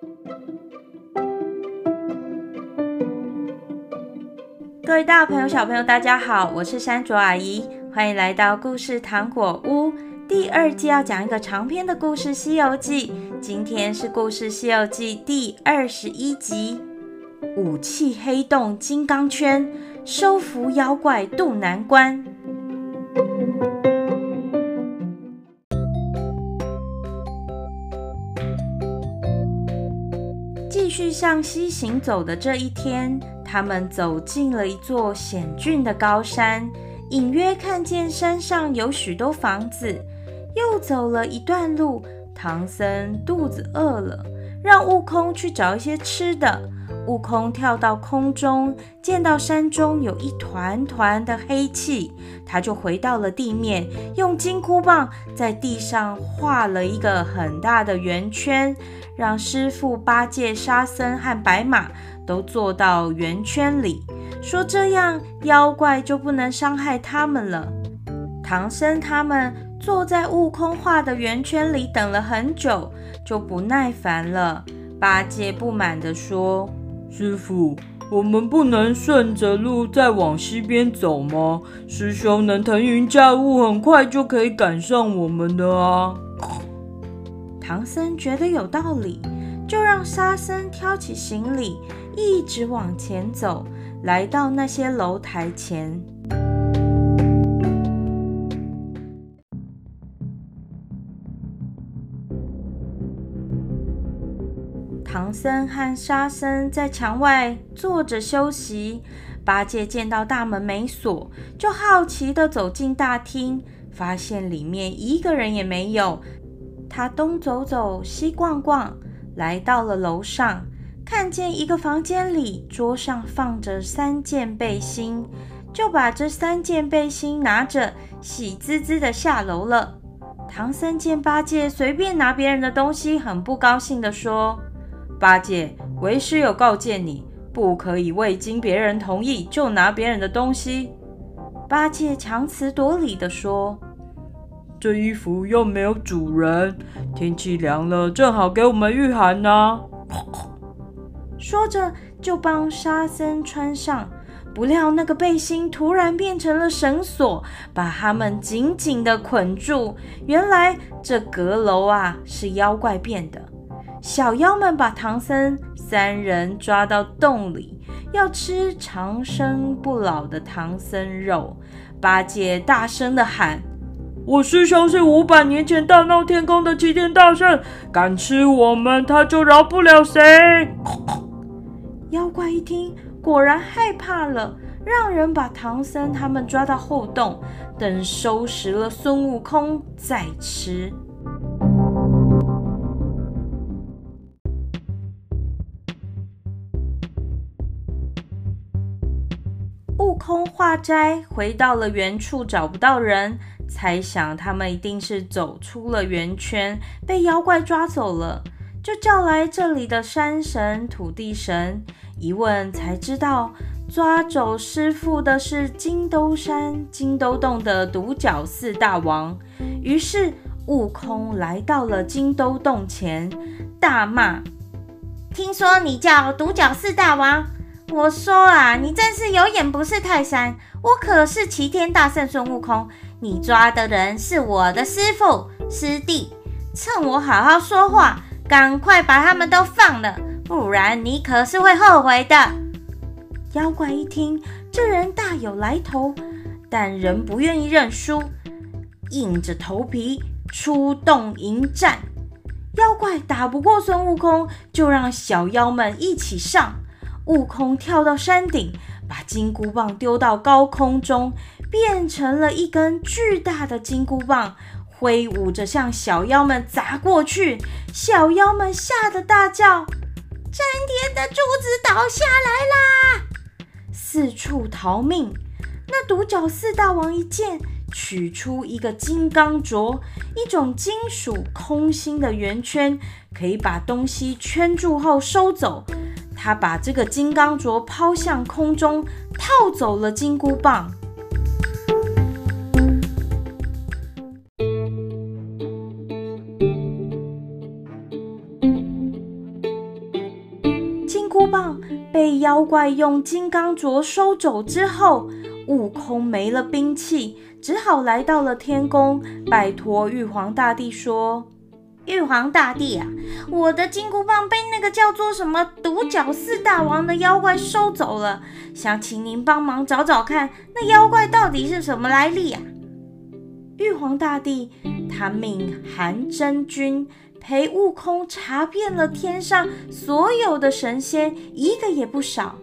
各位大朋友、小朋友，大家好，我是山卓阿姨，欢迎来到故事糖果屋。第二季要讲一个长篇的故事《西游记》，今天是故事《西游记》第二十一集：武器黑洞金刚圈，收服妖怪渡难关。向西行走的这一天。他们走进了一座险峻的高山，隐约看见山上有许多房子。又走了一段路，唐僧肚子饿了，让悟空去找一些吃的。悟空跳到空中，见到山中有一团团的黑气，他就回到了地面，用金箍棒在地上画了一个很大的圆圈，让师傅八戒、沙僧和白马都坐到圆圈里，说这样妖怪就不能伤害他们了。唐僧他们坐在悟空画的圆圈里等了很久，就不耐烦了。八戒不满地说：“师傅，我们不能顺着路再往西边走吗？师兄能腾云驾雾，很快就可以赶上我们的啊！”唐僧觉得有道理，就让沙僧挑起行李。一直往前走，来到那些楼台前。唐僧和沙僧在墙外坐着休息。八戒见到大门没锁，就好奇地走进大厅，发现里面一个人也没有。他东走走，西逛逛，来到了楼上。看见一个房间里，桌上放着三件背心，就把这三件背心拿着，喜滋滋的下楼了。唐僧见八戒随便拿别人的东西，很不高兴地说：“八戒，为师有告诫你，不可以未经别人同意就拿别人的东西。”八戒强词夺理地说：“这衣服又没有主人，天气凉了，正好给我们御寒呢。”说着，就帮沙僧穿上。不料那个背心突然变成了绳索，把他们紧紧地捆住。原来这阁楼啊，是妖怪变的。小妖们把唐僧三人抓到洞里，要吃长生不老的唐僧肉。八戒大声地喊：“我师兄是五百年前大闹天宫的齐天大圣，敢吃我们，他就饶不了谁。”妖怪一听，果然害怕了，让人把唐僧他们抓到后洞，等收拾了孙悟空再吃。空化斋回到了原处，找不到人，猜想他们一定是走出了圆圈，被妖怪抓走了。就叫来这里的山神、土地神，一问才知道，抓走师傅的是金兜山、金兜洞的独角四大王。于是悟空来到了金兜洞前，大骂：“听说你叫独角四大王，我说啊，你真是有眼不识泰山！我可是齐天大圣孙悟空，你抓的人是我的师傅师弟，趁我好好说话。”赶快把他们都放了，不然你可是会后悔的。妖怪一听，这人大有来头，但仍不愿意认输，硬着头皮出洞迎战。妖怪打不过孙悟空，就让小妖们一起上。悟空跳到山顶，把金箍棒丢到高空中，变成了一根巨大的金箍棒。挥舞着向小妖们砸过去，小妖们吓得大叫：“真天的珠子倒下来啦！”四处逃命。那独角四大王一见，取出一个金刚镯，一种金属空心的圆圈，可以把东西圈住后收走。他把这个金刚镯抛向空中，套走了金箍棒。金箍棒被妖怪用金刚镯收走之后，悟空没了兵器，只好来到了天宫，拜托玉皇大帝说：“玉皇大帝啊，我的金箍棒被那个叫做什么独角四大王的妖怪收走了，想请您帮忙找找看，那妖怪到底是什么来历啊？”玉皇大帝他命韩真君陪悟空查遍了天上所有的神仙，一个也不少。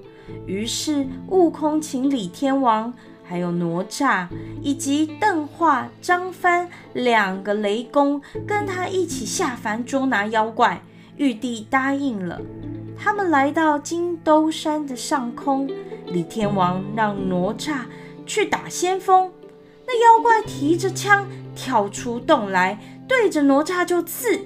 于是悟空请李天王、还有哪吒以及邓化、张帆两个雷公跟他一起下凡捉拿妖怪。玉帝答应了。他们来到金兜山的上空，李天王让哪吒去打先锋。那妖怪提着枪跳出洞来，对着哪吒就刺。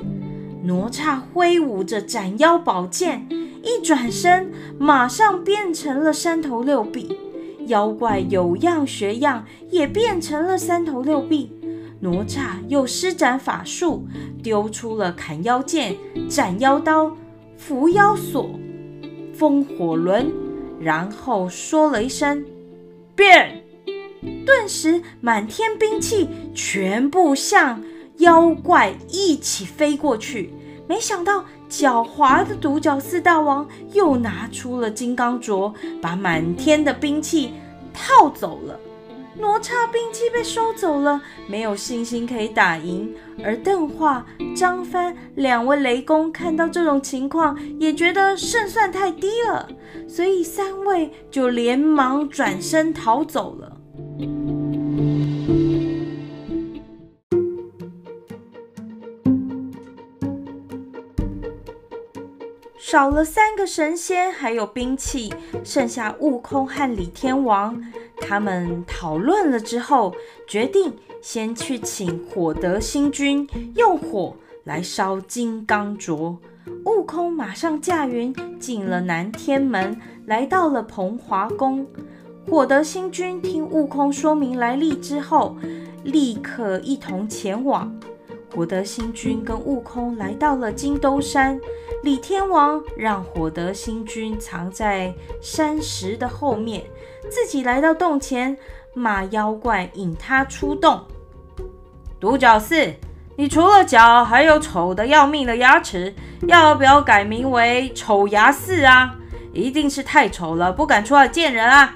哪吒挥舞着斩妖宝剑，一转身马上变成了三头六臂。妖怪有样学样，也变成了三头六臂。哪吒又施展法术，丢出了砍妖剑、斩妖刀、伏妖锁、风火轮，然后说了一声“变”。顿时，满天兵器全部向妖怪一起飞过去。没想到，狡猾的独角四大王又拿出了金刚镯，把满天的兵器套走了。哪吒兵器被收走了，没有信心可以打赢。而邓化、张帆两位雷公看到这种情况，也觉得胜算太低了，所以三位就连忙转身逃走了。少了三个神仙，还有兵器，剩下悟空和李天王。他们讨论了之后，决定先去请火德星君用火来烧金刚镯。悟空马上驾云进了南天门，来到了蓬华宫。火德星君听悟空说明来历之后，立刻一同前往。火德星君跟悟空来到了金兜山，李天王让火德星君藏在山石的后面，自己来到洞前，骂妖怪引他出洞。独角四，你除了脚，还有丑得要命的牙齿，要不要改名为丑牙四啊？一定是太丑了，不敢出来见人啊！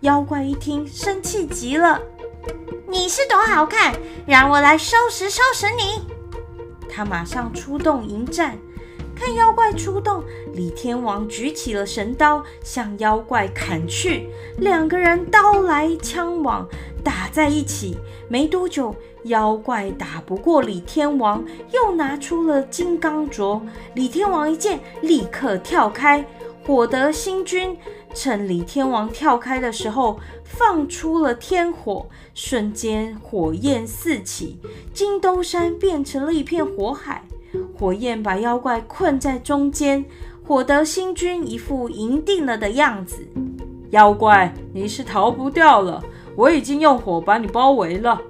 妖怪一听，生气极了。你是多好看，让我来收拾收拾你！他马上出动迎战。看妖怪出动，李天王举起了神刀向妖怪砍去，两个人刀来枪往，打在一起。没多久，妖怪打不过李天王，又拿出了金刚镯。李天王一见，立刻跳开。火德星君趁李天王跳开的时候，放出了天火，瞬间火焰四起，金兜山变成了一片火海，火焰把妖怪困在中间。火德星君一副赢定了的样子，妖怪，你是逃不掉了，我已经用火把你包围了。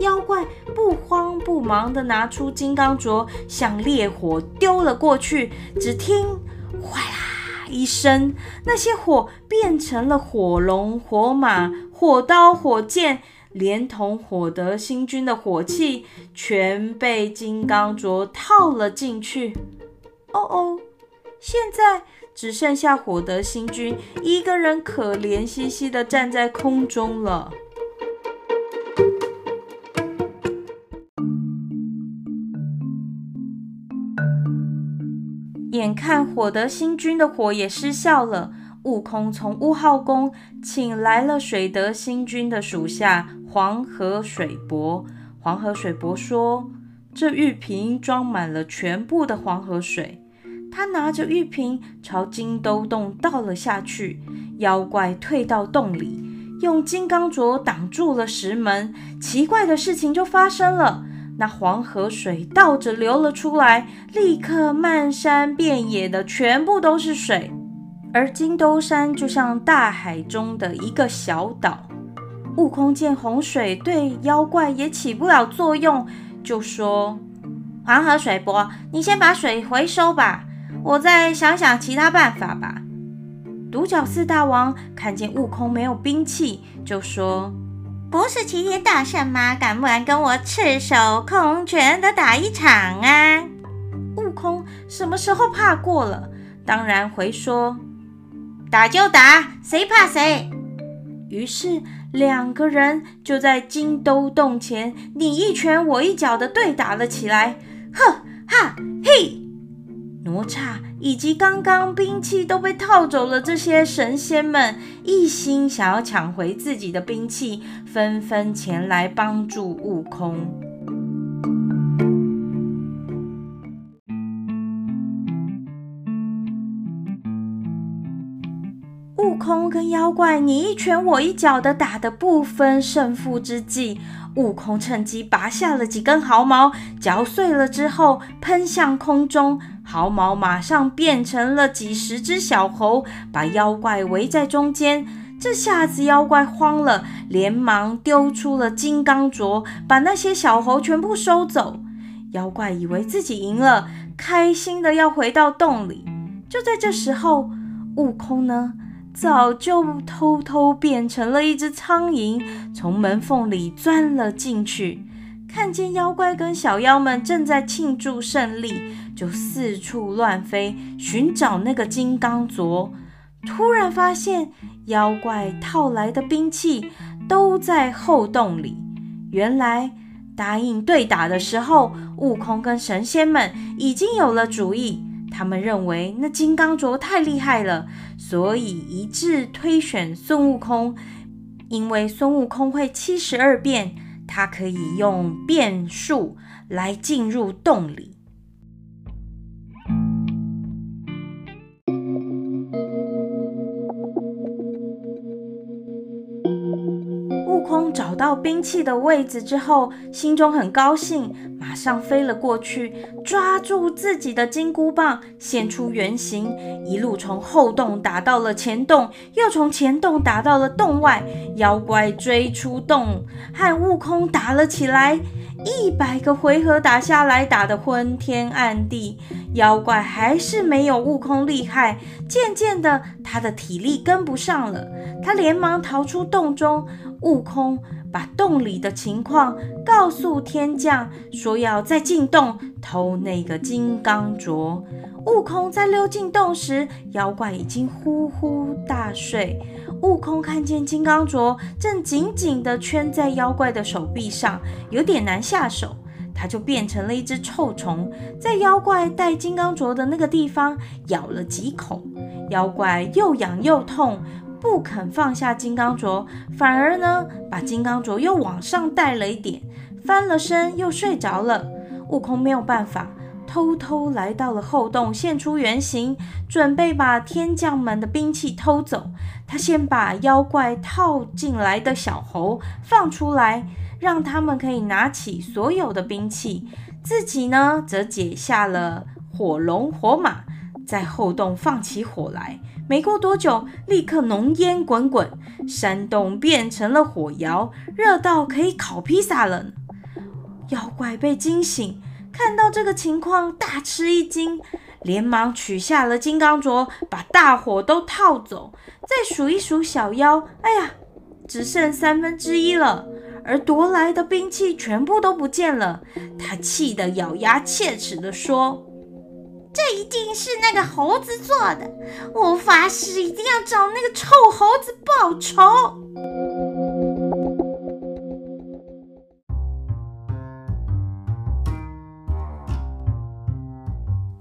妖怪不慌不忙地拿出金刚镯，向烈火丢了过去，只听“哗啦”。一声，那些火变成了火龙、火马、火刀、火箭，连同火德星君的火器，全被金刚镯套了进去。哦哦，现在只剩下火德星君一个人，可怜兮兮地站在空中了。眼看火德星君的火也失效了，悟空从乌号宫请来了水德星君的属下黄河水伯。黄河水伯说：“这玉瓶装满了全部的黄河水。”他拿着玉瓶朝金兜洞倒了下去，妖怪退到洞里，用金刚镯挡住了石门。奇怪的事情就发生了。那黄河水倒着流了出来，立刻漫山遍野的全部都是水，而金兜山就像大海中的一个小岛。悟空见洪水对妖怪也起不了作用，就说：“黄河水伯，你先把水回收吧，我再想想其他办法吧。独角四大王看见悟空没有兵器，就说：“不是齐天大圣吗？敢不敢跟我赤手空拳的打一场啊？”悟空什么时候怕过了？当然回说：“打就打，谁怕谁。”于是两个人就在金兜洞前你一拳我一脚的对打了起来。呵哈嘿！哪吒以及刚刚兵器都被套走了，这些神仙们一心想要抢回自己的兵器，纷纷前来帮助悟空。悟空跟妖怪你一拳我一脚的打得不分胜负之际，悟空趁机拔下了几根毫毛，嚼碎了之后喷向空中，毫毛马上变成了几十只小猴，把妖怪围在中间。这下子妖怪慌了，连忙丢出了金刚镯，把那些小猴全部收走。妖怪以为自己赢了，开心的要回到洞里。就在这时候，悟空呢？早就偷偷变成了一只苍蝇，从门缝里钻了进去。看见妖怪跟小妖们正在庆祝胜利，就四处乱飞，寻找那个金刚镯。突然发现，妖怪套来的兵器都在后洞里。原来答应对打的时候，悟空跟神仙们已经有了主意。他们认为那金刚镯太厉害了，所以一致推选孙悟空。因为孙悟空会七十二变，他可以用变数来进入洞里。找到兵器的位置之后，心中很高兴，马上飞了过去，抓住自己的金箍棒，现出原形，一路从后洞打到了前洞，又从前洞打到了洞外。妖怪追出洞，和悟空打了起来。一百个回合打下来，打得昏天暗地，妖怪还是没有悟空厉害。渐渐的，他的体力跟不上了，他连忙逃出洞中。悟空把洞里的情况告诉天将，说要再进洞偷那个金刚镯。悟空在溜进洞时，妖怪已经呼呼大睡。悟空看见金刚镯正紧紧地圈在妖怪的手臂上，有点难下手，他就变成了一只臭虫，在妖怪戴金刚镯的那个地方咬了几口。妖怪又痒又痛。不肯放下金刚镯，反而呢，把金刚镯又往上带了一点，翻了身又睡着了。悟空没有办法，偷偷来到了后洞，现出原形，准备把天将们的兵器偷走。他先把妖怪套进来的小猴放出来，让他们可以拿起所有的兵器，自己呢，则解下了火龙火马，在后洞放起火来。没过多久，立刻浓烟滚滚，山洞变成了火窑，热到可以烤披萨了。妖怪被惊醒，看到这个情况，大吃一惊，连忙取下了金刚镯，把大火都套走。再数一数小妖，哎呀，只剩三分之一了，而夺来的兵器全部都不见了。他气得咬牙切齿地说。这一定是那个猴子做的，我发誓一定要找那个臭猴子报仇。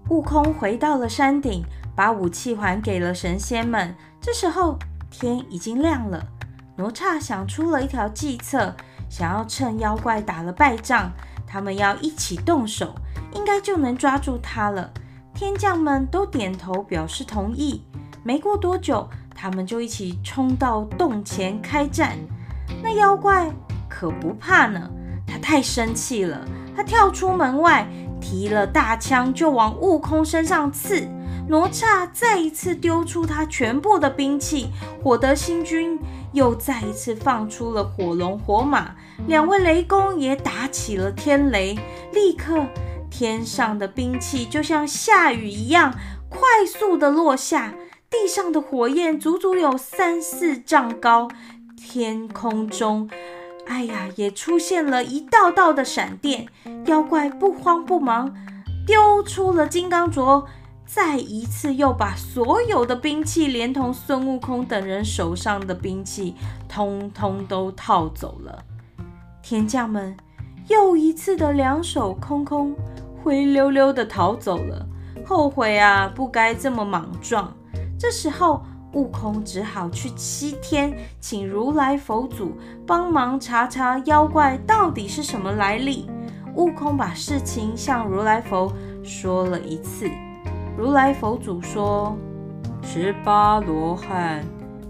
悟空回到了山顶，把武器还给了神仙们。这时候天已经亮了，哪吒想出了一条计策，想要趁妖怪打了败仗，他们要一起动手，应该就能抓住他了。天将们都点头表示同意。没过多久，他们就一起冲到洞前开战。那妖怪可不怕呢，他太生气了。他跳出门外，提了大枪就往悟空身上刺。哪吒再一次丢出他全部的兵器，火德星君又再一次放出了火龙火马，两位雷公也打起了天雷，立刻。天上的兵器就像下雨一样快速的落下，地上的火焰足足有三四丈高，天空中，哎呀，也出现了一道道的闪电。妖怪不慌不忙，丢出了金刚镯，再一次又把所有的兵器，连同孙悟空等人手上的兵器，通通都套走了。天将们又一次的两手空空，灰溜溜的逃走了。后悔啊，不该这么莽撞。这时候，悟空只好去西天，请如来佛祖帮忙查查妖怪到底是什么来历。悟空把事情向如来佛说了一次。如来佛祖说：“十八罗汉，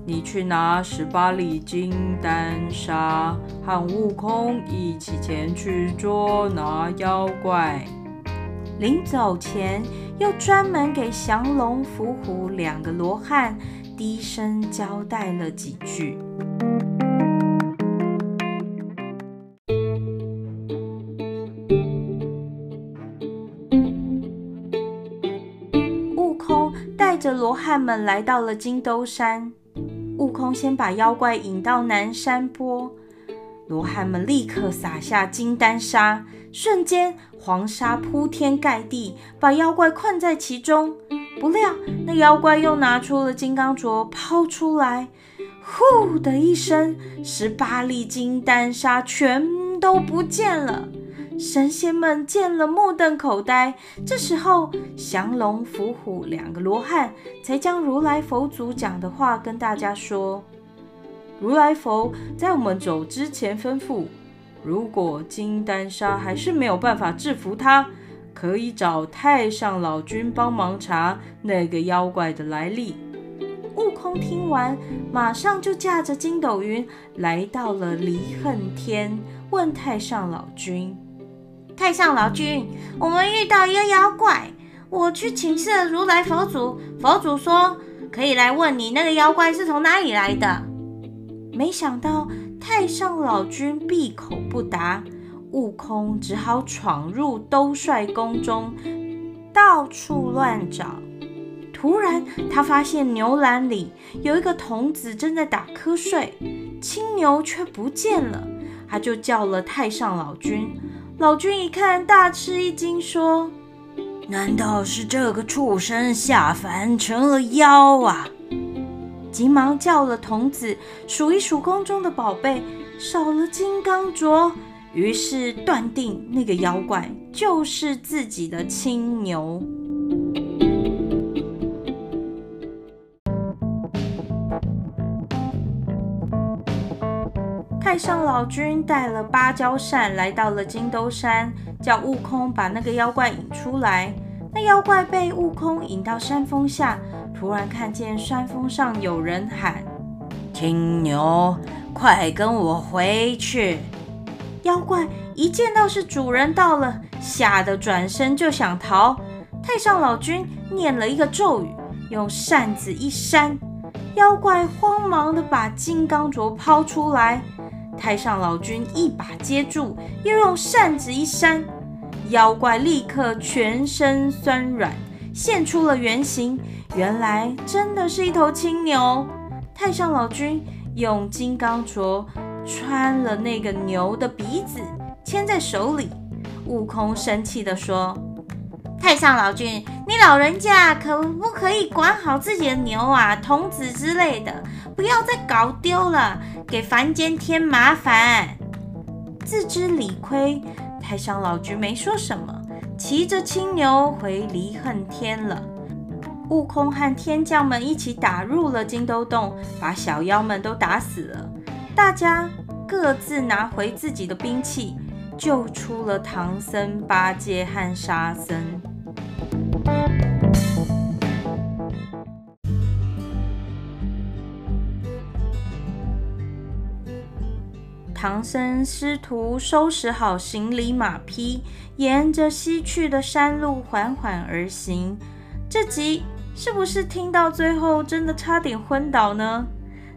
你去拿十八粒金丹砂，和悟空一起前去捉拿妖怪。临走前，又专门给降龙伏虎两个罗汉低声交代了几句。”悟空带着罗汉们来到了金兜山，悟空先把妖怪引到南山坡，罗汉们立刻撒下金丹砂，瞬间黄沙铺天盖地，把妖怪困在其中。不料那妖怪又拿出了金刚镯抛出来，呼的一声，十八粒金丹砂全都不见了。神仙们见了，目瞪口呆。这时候，降龙伏虎两个罗汉才将如来佛祖讲的话跟大家说：“如来佛在我们走之前吩咐，如果金丹砂还是没有办法制服他，可以找太上老君帮忙查那个妖怪的来历。”悟空听完，马上就驾着筋斗云来到了离恨天，问太上老君。太上老君，我们遇到一个妖怪，我去请示了如来佛祖，佛祖说可以来问你那个妖怪是从哪里来的。没想到太上老君闭口不答，悟空只好闯入兜率宫中，到处乱找。突然，他发现牛栏里有一个童子正在打瞌睡，青牛却不见了，他就叫了太上老君。老君一看，大吃一惊，说：“难道是这个畜生下凡成了妖啊？”急忙叫了童子数一数宫中的宝贝，少了金刚镯，于是断定那个妖怪就是自己的青牛。太上老君带了芭蕉扇来到了金兜山，叫悟空把那个妖怪引出来。那妖怪被悟空引到山峰下，突然看见山峰上有人喊：“青牛，快跟我回去！”妖怪一见到是主人到了，吓得转身就想逃。太上老君念了一个咒语，用扇子一扇，妖怪慌忙的把金刚镯抛出来。太上老君一把接住，又用扇子一扇，妖怪立刻全身酸软，现出了原形。原来真的是一头青牛。太上老君用金刚镯穿了那个牛的鼻子，牵在手里。悟空生气地说：“太上老君，你老人家可不可以管好自己的牛啊，童子之类的，不要再搞丢了。”给凡间添麻烦，自知理亏，太上老君没说什么，骑着青牛回离恨天了。悟空和天将们一起打入了金兜洞，把小妖们都打死了。大家各自拿回自己的兵器，救出了唐僧、八戒和沙僧。唐僧师徒收拾好行李马匹，沿着西去的山路缓缓而行。这集是不是听到最后真的差点昏倒呢？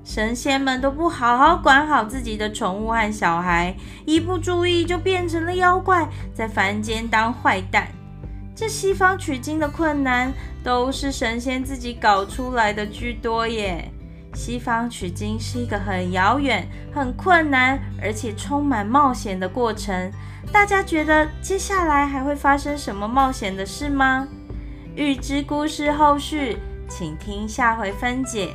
神仙们都不好好管好自己的宠物和小孩，一不注意就变成了妖怪，在凡间当坏蛋。这西方取经的困难都是神仙自己搞出来的居多耶。西方取经是一个很遥远、很困难，而且充满冒险的过程。大家觉得接下来还会发生什么冒险的事吗？欲知故事后续，请听下回分解。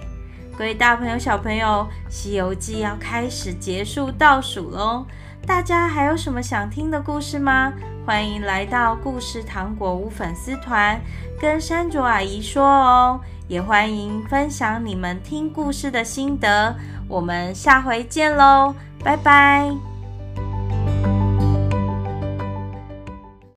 各位大朋友、小朋友，《西游记》要开始结束倒数喽！大家还有什么想听的故事吗？欢迎来到故事糖果屋粉丝团，跟山卓阿姨说哦。也欢迎分享你们听故事的心得。我们下回见喽，拜拜。